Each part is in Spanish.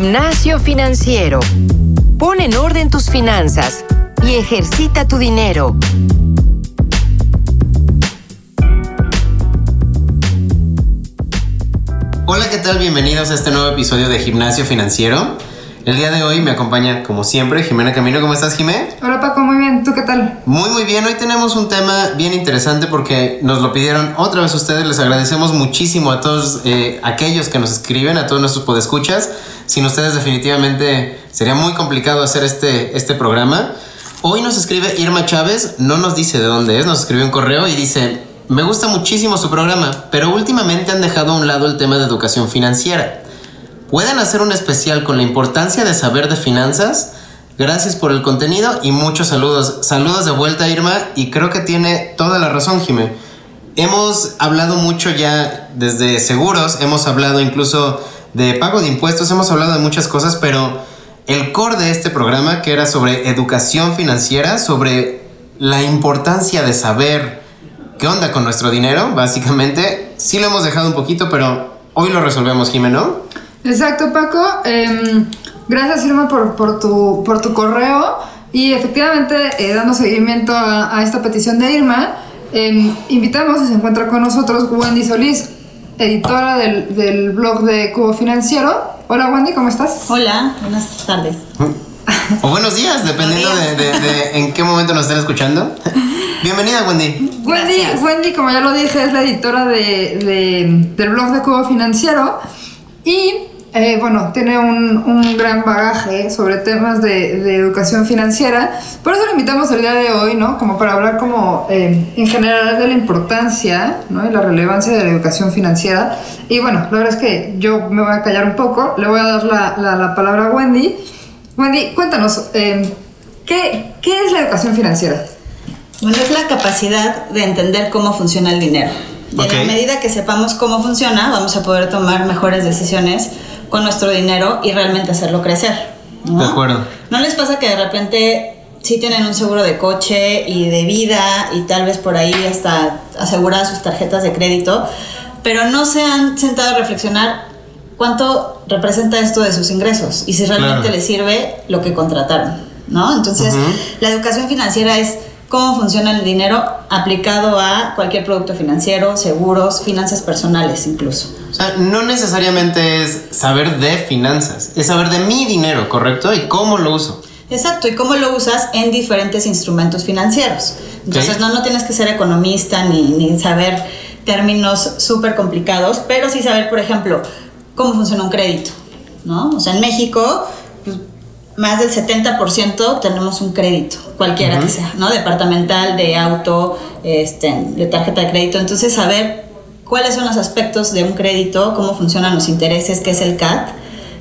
Gimnasio Financiero. Pon en orden tus finanzas y ejercita tu dinero. Hola, ¿qué tal? Bienvenidos a este nuevo episodio de Gimnasio Financiero. El día de hoy me acompaña, como siempre, Jimena Camino. ¿Cómo estás, Jimé? Hola, Paco. Muy bien. ¿Tú qué tal? Muy, muy bien. Hoy tenemos un tema bien interesante porque nos lo pidieron otra vez ustedes. Les agradecemos muchísimo a todos eh, aquellos que nos escriben, a todos nuestros podescuchas. Sin ustedes, definitivamente sería muy complicado hacer este, este programa. Hoy nos escribe Irma Chávez, no nos dice de dónde es, nos escribió un correo y dice: Me gusta muchísimo su programa, pero últimamente han dejado a un lado el tema de educación financiera. ¿Pueden hacer un especial con la importancia de saber de finanzas? Gracias por el contenido y muchos saludos. Saludos de vuelta, Irma, y creo que tiene toda la razón, Jimé. Hemos hablado mucho ya desde seguros, hemos hablado incluso de pago de impuestos, hemos hablado de muchas cosas, pero el core de este programa, que era sobre educación financiera, sobre la importancia de saber qué onda con nuestro dinero, básicamente, sí lo hemos dejado un poquito, pero hoy lo resolvemos, Jimé, ¿no? Exacto, Paco. Em, gracias, Irma, por, por, tu, por tu correo. Y efectivamente, eh, dando seguimiento a, esta petición de Irma, em, invitamos y se encuentra con nosotros Wendy Solís, editora del, del, blog de Cubo Financiero. Hola, Wendy, ¿cómo estás? Hola, buenas tardes. O buenos días, dependiendo De, de, en qué momento nos estén escuchando. Bienvenida, Wendy. Wendy, Wendy, como ya lo dije, es la editora de, del blog de Cubo Financiero. Y eh, bueno, tiene un, un, gran bagaje sobre temas de, de, educación financiera. Por eso lo invitamos el día de hoy, ¿no? Como para hablar como eh, en general de la importancia, ¿no? Y la relevancia de la educación financiera. Y bueno, la verdad es que yo me voy a callar un poco. Le voy a dar la, la, la palabra a Wendy. Wendy, cuéntanos, eh, ¿qué, ¿qué es la educación financiera? Bueno, es la capacidad de entender cómo funciona el dinero. Y en la medida que sepamos cómo funciona, vamos a poder tomar mejores decisiones con nuestro dinero y realmente hacerlo crecer. De acuerdo. ¿No les pasa que de repente sí tienen un seguro de coche y de vida y tal vez por ahí hasta aseguradas sus tarjetas de crédito, pero no se han sentado a reflexionar cuánto representa esto de sus ingresos y si realmente les sirve lo que contrataron, ¿no? Entonces, la educación financiera es cómo funciona el dinero aplicado a cualquier producto financiero, seguros, finanzas personales incluso. O sea, no necesariamente es saber de finanzas, es saber de mi dinero, ¿correcto? Y cómo lo uso. Exacto, y cómo lo usas en diferentes instrumentos financieros. Entonces, no, no tienes que ser economista ni, ni saber términos súper complicados, pero sí saber, por ejemplo, cómo funciona un crédito, ¿no? O sea, en México más del 70% tenemos un crédito, cualquiera que sea, ¿no? Departamental, de auto, este, de tarjeta de crédito. Entonces, saber cuáles son los aspectos de un crédito, cómo funcionan los intereses, qué es el CAT,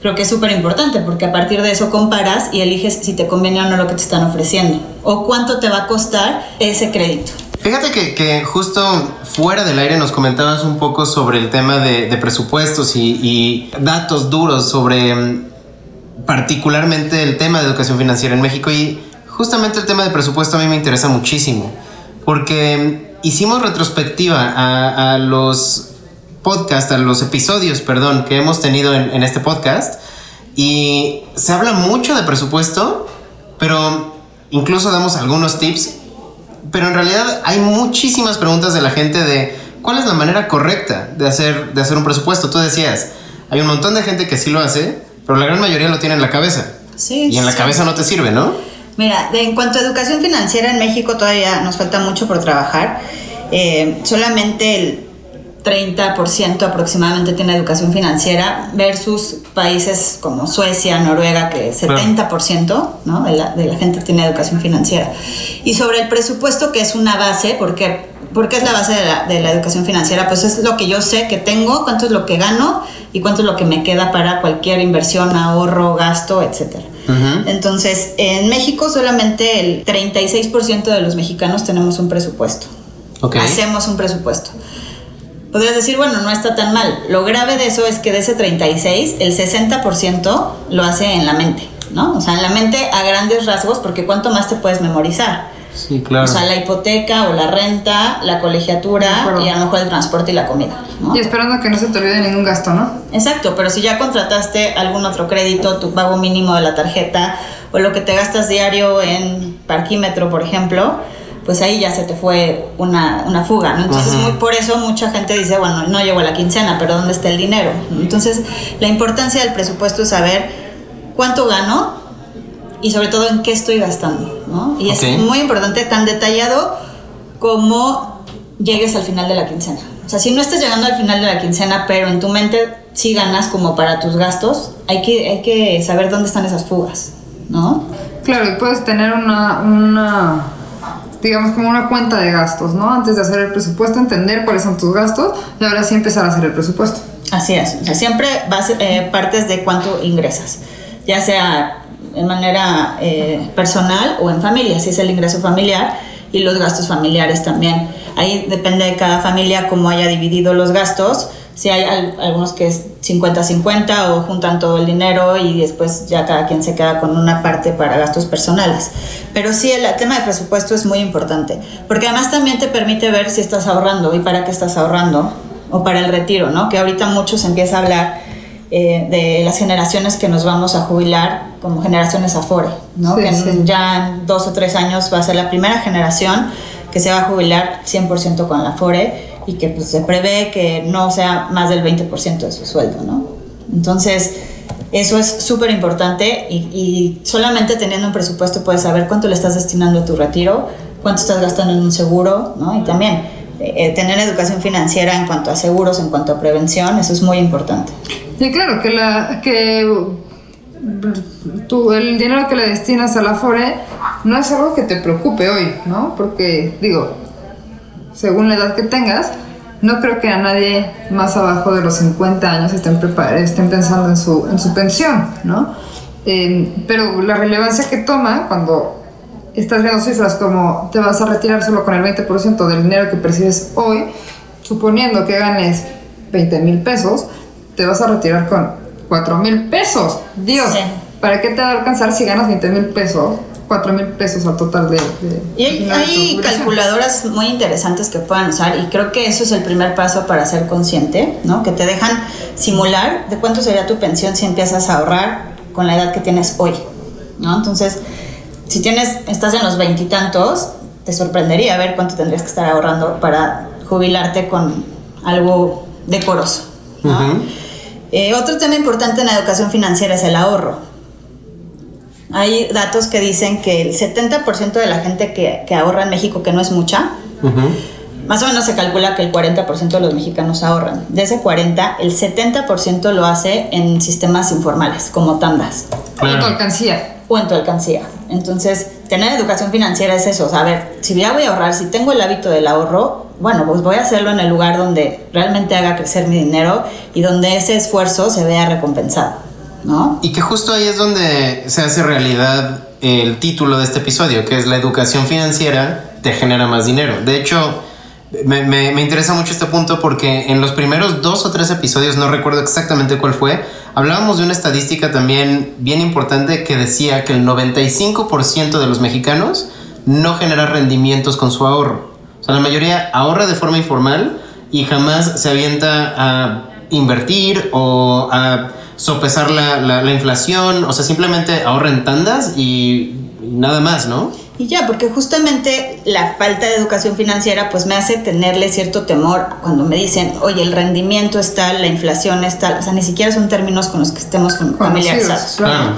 creo que es súper importante porque a partir de eso comparas y eliges si te conviene o no lo que te están ofreciendo o cuánto te va a costar ese crédito. Fíjate que, que justo fuera del aire nos comentabas un poco sobre el tema de, de presupuestos y, y, datos duros sobre mm, particularmente el tema de educación financiera en México y justamente el tema de presupuesto a mí me interesa muchísimo porque hicimos retrospectiva a, los podcasts, a los episodios, perdón, que hemos tenido en, en este podcast y se habla mucho de presupuesto, pero incluso damos algunos tips, pero en realidad hay muchísimas preguntas de la gente de cuál es la manera correcta de hacer, de hacer un presupuesto. Tú decías, hay un montón de gente que sí lo hace, pero la gran mayoría lo tiene en la cabeza. Sí. Y en la cabeza no te sirve, ¿no? Mira, en cuanto a educación financiera en México todavía nos falta mucho por trabajar. Eh, solamente el 30% aproximadamente tiene educación financiera versus países como Suecia, Noruega, que 70% ¿no? de, la, de la gente tiene educación financiera. Y sobre el presupuesto, que es una base, porque porque es la base de la, de la, educación financiera, pues es lo que yo sé que tengo, cuánto es lo que gano y cuánto es lo que me queda para cualquier inversión, ahorro, gasto, etc. Uh -huh. Entonces, en México solamente el 36% de los mexicanos tenemos un presupuesto. Okay. Hacemos un presupuesto. Podrías decir, bueno, no está tan mal. Lo grave de eso es que de ese 36, el 60% lo hace en la mente, ¿no? O sea, en la mente a grandes rasgos, porque cuánto más te puedes memorizar. Sí, claro. O sea, la hipoteca o la renta, la colegiatura y a lo mejor el transporte y la comida. ¿no? Y esperando que no se te olvide ningún gasto, ¿no? Exacto, pero si ya contrataste algún otro crédito, tu pago mínimo de la tarjeta o lo que te gastas diario en parquímetro, por ejemplo, pues ahí ya se te fue una, una fuga, ¿no? Entonces, muy, por eso mucha gente dice, bueno, no llegó a la quincena, pero ¿dónde está el dinero? Entonces, la importancia del presupuesto es saber cuánto gano y sobre todo en qué estoy gastando, ¿no? Y es muy importante, tan detallado como llegues al final de la quincena. O sea, si no estás llegando al final de la quincena, pero en tu mente sí ganas como para tus gastos, hay que, hay que saber dónde están esas fugas, ¿no? Claro, y puedes tener una, una, digamos, como una cuenta de gastos, ¿no? Antes de hacer el presupuesto, entender cuáles son tus gastos y ahora sí empezar a hacer el presupuesto. Así es, o sea, siempre vas, eh, partes de cuánto ingresas, ya sea en manera eh, personal o en familia, si es el ingreso familiar y los gastos familiares también. Ahí depende de cada familia cómo haya dividido los gastos, si hay al- algunos que es 50-50 o juntan todo el dinero y después ya cada quien se queda con una parte para gastos personales. Pero sí, el tema de presupuesto es muy importante, porque además también te permite ver si estás ahorrando y para qué estás ahorrando o para el retiro, ¿no? Que ahorita mucho se empieza a hablar eh, de las generaciones que nos vamos a jubilar como generaciones Afore, ¿no? Sí, que en- sí. ya en dos o tres años va a ser la primera generación que se va a jubilar 100% con la Afore y que pues, se prevé que no sea más del 20% de su sueldo, ¿no? Entonces, eso es súper importante y, y solamente teniendo un presupuesto puedes saber cuánto le estás destinando a tu retiro, cuánto estás gastando en un seguro, ¿no? Y también eh, tener educación financiera en cuanto a seguros, en cuanto a prevención, eso es muy importante. Y claro, que, la, que tú, el dinero que le destinas a la FORE no es algo que te preocupe hoy, ¿no? Porque, digo, según la edad que tengas, no creo que a nadie más abajo de los 50 años estén, estén pensando en su, en su pensión, ¿no? Eh, pero la relevancia que toma cuando estás viendo cifras como te vas a retirar solo con el 20% del dinero que percibes hoy, suponiendo que ganes 20 mil pesos, te vas a retirar con 4 mil pesos. Dios, Sí. ¿para qué te va a alcanzar si ganas 20 mil pesos? 4 mil pesos al total de... de- Y hay, calculadoras muy interesantes que puedan usar y creo que eso es el primer paso para ser consciente, ¿no? Que te dejan simular de cuánto sería tu pensión si empiezas a ahorrar con la edad que tienes hoy, ¿no? Entonces, si tienes, estás en los veintitantos, te sorprendería ver cuánto tendrías que estar ahorrando para jubilarte con algo decoroso. Eh, otro tema importante en la educación financiera es el ahorro. Hay datos que dicen que el 70% de la gente que, que ahorra en México, que no es mucha, Ujú. más o menos se calcula que el 40% de los mexicanos ahorran. De ese 40, el 70% lo hace en sistemas informales, como tandas Y tu Claro. alcancía. o en tu alcancía. Entonces, tener educación financiera es eso, saber, si ya voy a ahorrar, si tengo el hábito del ahorro, bueno, pues voy a hacerlo en el lugar donde realmente haga crecer mi dinero y donde ese esfuerzo se vea recompensado, ¿no? Y que justo ahí es donde se hace realidad el título de este episodio, que es la educación financiera te genera más dinero. De hecho, me, me- me interesa mucho este punto porque en los primeros dos o tres episodios, no recuerdo exactamente cuál fue, hablábamos de una estadística también bien importante que decía que el 95% de los mexicanos no genera rendimientos con su ahorro. O sea, la mayoría ahorra de forma informal y jamás se avienta a invertir o a sopesar la, la- la inflación. O sea, simplemente ahorra en tandas y, y nada más, ¿no? Y ya, porque justamente la falta de educación financiera pues me hace tenerle cierto temor cuando me dicen, oye, el rendimiento está, la inflación está, o sea, ni siquiera son términos con los que estemos fam- familiarizados. Claro.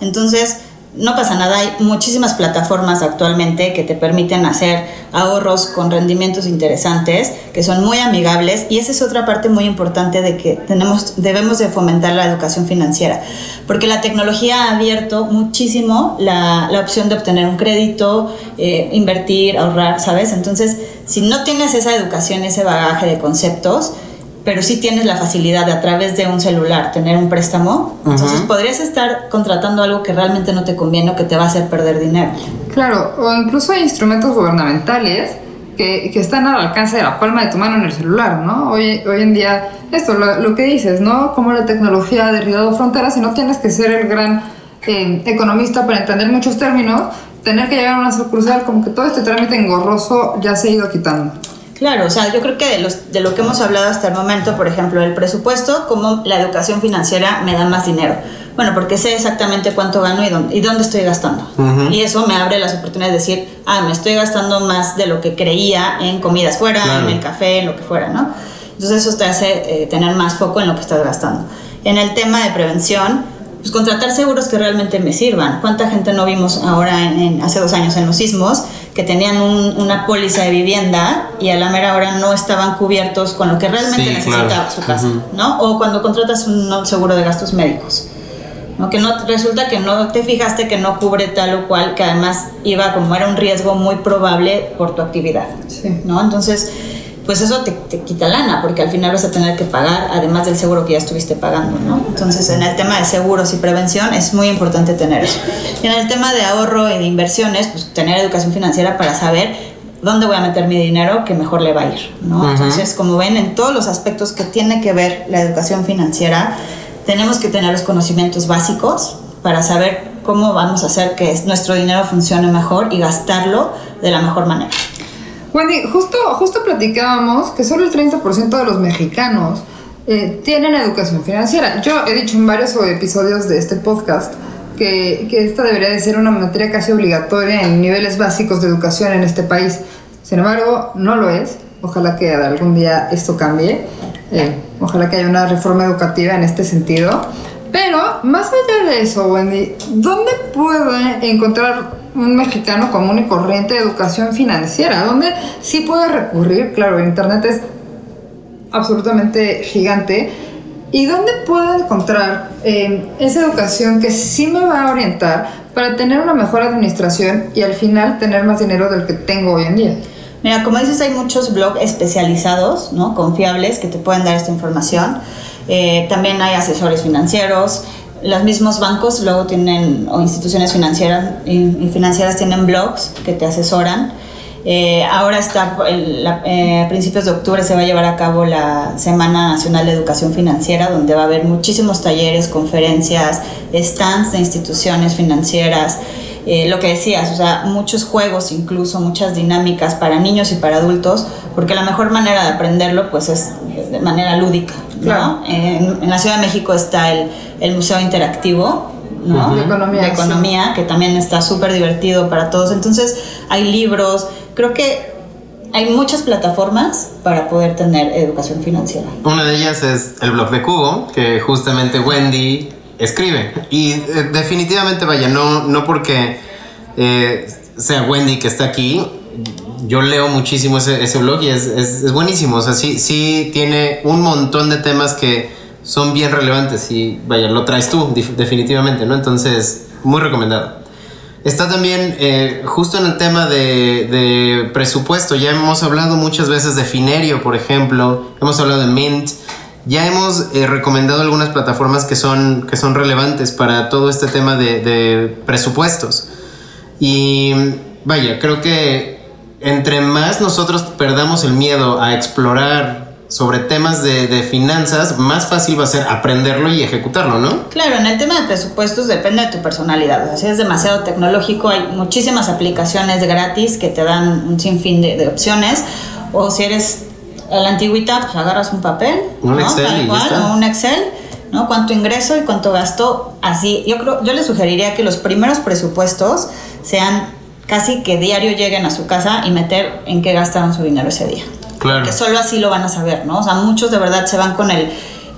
Entonces, no pasa nada, hay muchísimas plataformas actualmente que te permiten hacer ahorros con rendimientos interesantes, que son muy amigables y esa es otra parte muy importante de que tenemos, debemos de fomentar la educación financiera, porque la tecnología ha abierto muchísimo la, la opción de obtener un crédito, eh, invertir, ahorrar, ¿sabes? Entonces, si no tienes esa educación, ese bagaje de conceptos, pero sí tienes la facilidad de a través de un celular tener un préstamo, entonces podrías estar contratando algo que realmente no te conviene o que te va a hacer perder dinero. Claro, o incluso hay instrumentos gubernamentales que, que están al alcance de la palma de tu mano en el celular, ¿no? Hoy, hoy en día, esto, lo, lo que dices, ¿no? Como la tecnología ha derribado fronteras y no tienes que ser el gran eh, economista para entender muchos términos, tener que llegar a una sucursal, como que todo este trámite engorroso ya se ha ido quitando. Claro, o sea, yo creo que de, los, de lo que hemos hablado hasta el momento, por ejemplo, el presupuesto, como la educación financiera me da más dinero. Bueno, porque sé exactamente cuánto gano y dónde, y dónde estoy gastando. Y eso me abre las oportunidades de decir, ah, me estoy gastando más de lo que creía en comidas fuera, en el café, en lo que fuera, ¿no? Entonces eso te hace eh, tener más foco en lo que estás gastando. En el tema de prevención, pues contratar seguros que realmente me sirvan. ¿Cuánta gente no vimos ahora, en, hace dos años, en los sismos, que tenían una póliza de vivienda y a la mera hora no estaban cubiertos con lo que realmente necesitaba su casa, ¿no? O cuando contratas un seguro de gastos médicos. ¿no? que no resulta que no te fijaste que no cubre tal o cual que además iba como era un riesgo muy probable por tu actividad sí. no entonces pues eso te, quita lana, porque al final vas a tener que pagar, además del seguro que ya estuviste pagando, ¿no? Entonces, en el tema de seguros y prevención es muy importante tener eso. Y en el tema de ahorro y de inversiones, pues tener educación financiera para saber dónde voy a meter mi dinero que mejor le va a ir, ¿no? Entonces, como ven, en todos los aspectos que tiene que ver la educación financiera, tenemos que tener los conocimientos básicos para saber cómo vamos a hacer que nuestro dinero funcione mejor y gastarlo de la mejor manera. Wendy, justo, justo platicábamos que solo el 30% de los mexicanos eh, tienen educación financiera. Yo he dicho en varios episodios de este podcast que, que, esta debería de ser una materia casi obligatoria en niveles básicos de educación en este país. Sin embargo, no lo es. Ojalá que algún día esto cambie. Eh, ojalá que haya una reforma educativa en este sentido. Pero, más allá de eso, Wendy, ¿dónde puedo encontrar un mexicano común y corriente de educación financiera, donde sí puede recurrir, claro, Internet es absolutamente gigante, y dónde puedo encontrar eh, esa educación que sí me va a orientar para tener una mejor administración y al final tener más dinero del que tengo hoy en día. Mira, como dices, hay muchos blogs especializados, ¿no? Confiables que te pueden dar esta información. Eh, también hay asesores financieros, los mismos bancos luego tienen, o instituciones financieras, financieras tienen blogs que te asesoran. Eh, ahora está, eh, a principios de octubre se va a llevar a cabo la Semana Nacional de Educación Financiera, donde va a haber muchísimos talleres, conferencias, stands de instituciones financieras. Eh, lo que decías, o sea, muchos juegos, incluso muchas dinámicas para niños y para adultos, porque la mejor manera de aprenderlo pues es de manera lúdica. ¿No? En, la Ciudad de México está el, el Museo Interactivo, ¿no? de economía, de economía que también está súper divertido para todos. Entonces, hay libros, creo que hay muchas plataformas para poder tener educación financiera. Una de ellas es el blog de Cubo, que justamente Wendy escribe. Y eh, definitivamente, vaya, no, no porque eh, sea Wendy que está aquí, yo leo muchísimo ese, ese blog y es, es, buenísimo. O sea, sí, sí tiene un montón de temas que son bien relevantes y vaya, lo traes tú definitivamente, ¿no? Entonces, muy recomendado. Está también eh, justo en el tema de, de, presupuesto. Ya hemos hablado muchas veces de Finerio, por ejemplo. Hemos hablado de Mint. Ya hemos eh, recomendado algunas plataformas que son, que son relevantes para todo este tema de presupuestos. Y vaya, creo que entre más nosotros perdamos el miedo a explorar sobre temas de, de, finanzas, más fácil va a ser aprenderlo y ejecutarlo, ¿no? Claro, en el tema de presupuestos depende de tu personalidad. O sea, si es demasiado tecnológico, hay muchísimas aplicaciones gratis que te dan un sinfín de, de opciones. O si eres a la antigüita, pues agarras un papel, un ¿no? Excel Tal y cual, ya está. o un Excel, ¿no? Cuánto ingreso y cuánto gasto, así. Yo creo, yo le sugeriría que los primeros presupuestos sean casi que diario lleguen a su casa y meter en qué gastaron su dinero ese día. Claro. Que solo así lo van a saber, ¿no? O sea, muchos de verdad se van con el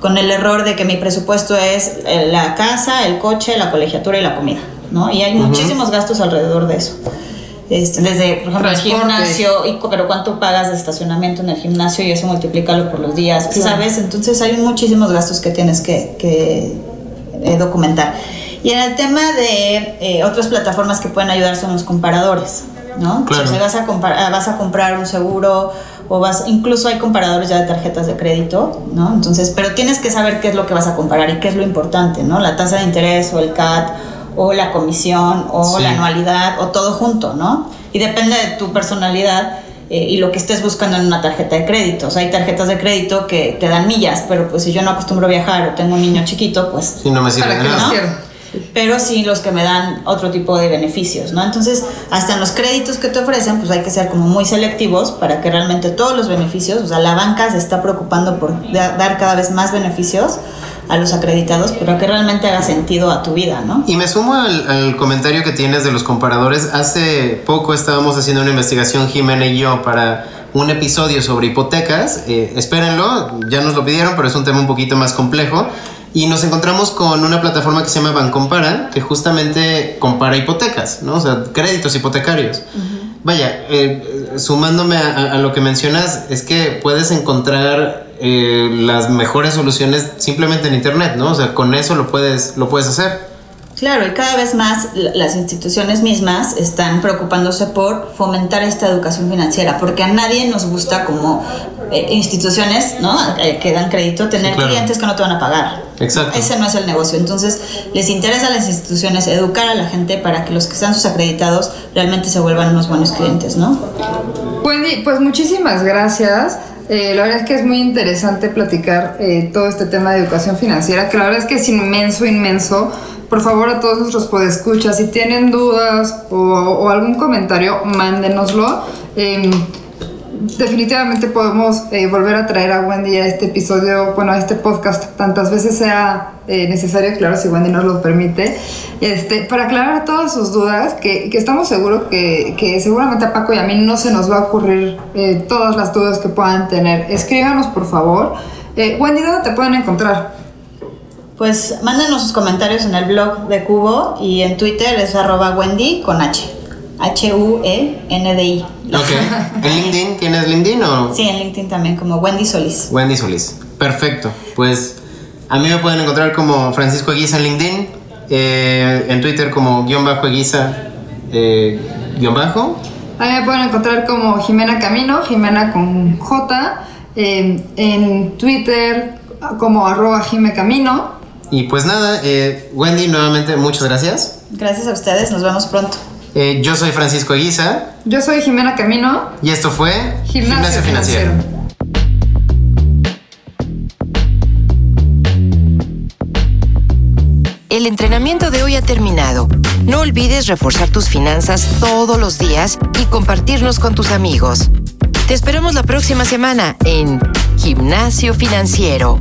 con el error de que mi presupuesto es eh, la casa, el coche, la colegiatura y la comida, ¿no? Y hay muchísimos gastos alrededor de eso. Este, desde, por ejemplo, el gimnasio, y, pero cuánto pagas de estacionamiento en el gimnasio y eso multiplícalo por los días, Claro. ¿sabes? Entonces hay muchísimos gastos que tienes que, que, eh, documentar. Y en el tema de eh, otras plataformas que pueden ayudar son los comparadores, ¿no? Claro. Si vas a, compar- ah, vas a comprar un seguro o vas, incluso hay comparadores ya de tarjetas de crédito, ¿no? Entonces, pero tienes que saber qué es lo que vas a comparar y qué es lo importante, ¿no? La tasa de interés o el CAT o la comisión o Sí. la anualidad o todo junto, ¿no? Y depende de tu personalidad eh, y lo que estés buscando en una tarjeta de crédito. O sea, hay tarjetas de crédito que te dan millas, pero pues si yo no acostumbro a viajar o tengo un niño chiquito, pues Si no me sirve ¿Para de nada. Pero sí los que me dan otro tipo de beneficios, ¿no? Entonces, hasta en los créditos que te ofrecen, pues hay que ser como muy selectivos para que realmente todos los beneficios, o sea, la banca se está preocupando por dar cada vez más beneficios a los acreditados, pero que realmente haga sentido a tu vida, ¿no? Y me sumo al, comentario que tienes de los comparadores. Hace poco estábamos haciendo una investigación, Jimena y yo, para un episodio sobre hipotecas. Eh, espérenlo, ya nos lo pidieron, pero es un tema un poquito más complejo. Y nos encontramos con una plataforma que se llama Bancompara, que justamente compara hipotecas, ¿no? O sea, créditos hipotecarios. Vaya, eh, sumándome a, lo que mencionas, es que puedes encontrar eh, las mejores soluciones simplemente en Internet, ¿no? O sea, con eso lo puedes, lo puedes hacer. Claro, y cada vez más las instituciones mismas están preocupándose por fomentar esta educación financiera, porque a nadie nos gusta como eh, instituciones ¿no? Eh, que dan crédito tener clientes que no te van a pagar. Exacto. Ese no es el negocio. Entonces, les interesa a las instituciones educar a la gente para que los que sean sus acreditados realmente se vuelvan unos buenos clientes, ¿no? Wendy, pues muchísimas gracias. Eh, la verdad es que es muy interesante platicar todo este tema de educación financiera, que la verdad es que es inmenso, inmenso por favor a todos nuestros podescuchas, si tienen dudas o, algún comentario, mándenoslo. Em, definitivamente podemos eh, volver a traer a Wendy a este episodio, bueno, a este podcast tantas veces sea eh, necesario, claro, si Wendy nos lo permite, este, para aclarar todas sus dudas, que, estamos seguros que, que, seguramente a Paco y a mí no se nos va a ocurrir eh, todas las dudas que puedan tener. Escríbanos, por favor. Wendy, ¿dónde te pueden encontrar? Pues mándenos sus comentarios en el blog de Cubo y en Twitter es arroba Wendy con H. H-U-E-N-D-I. Ok. ¿En LinkedIn tienes LinkedIn o? Sí, en LinkedIn también, como Wendy Solís. Wendy Solís. Perfecto. Pues a mí me pueden encontrar como Francisco Eguiza en LinkedIn, eh, en Twitter como guion bajo Eguiza eh, guion bajo. A mí me pueden encontrar como Jimena Camino, Jimena con J, eh, en Twitter como arroba Jime Camino. Y pues nada, eh, Wendy, nuevamente muchas gracias. Gracias a ustedes, nos vemos pronto. Eh, yo soy Francisco Eguiza. Yo soy Jimena Camino. Y esto fue Gimnasio, Financiero. El entrenamiento de hoy ha terminado. No olvides reforzar tus finanzas todos los días y compartirnos con tus amigos. Te esperamos la próxima semana en Gimnasio Financiero.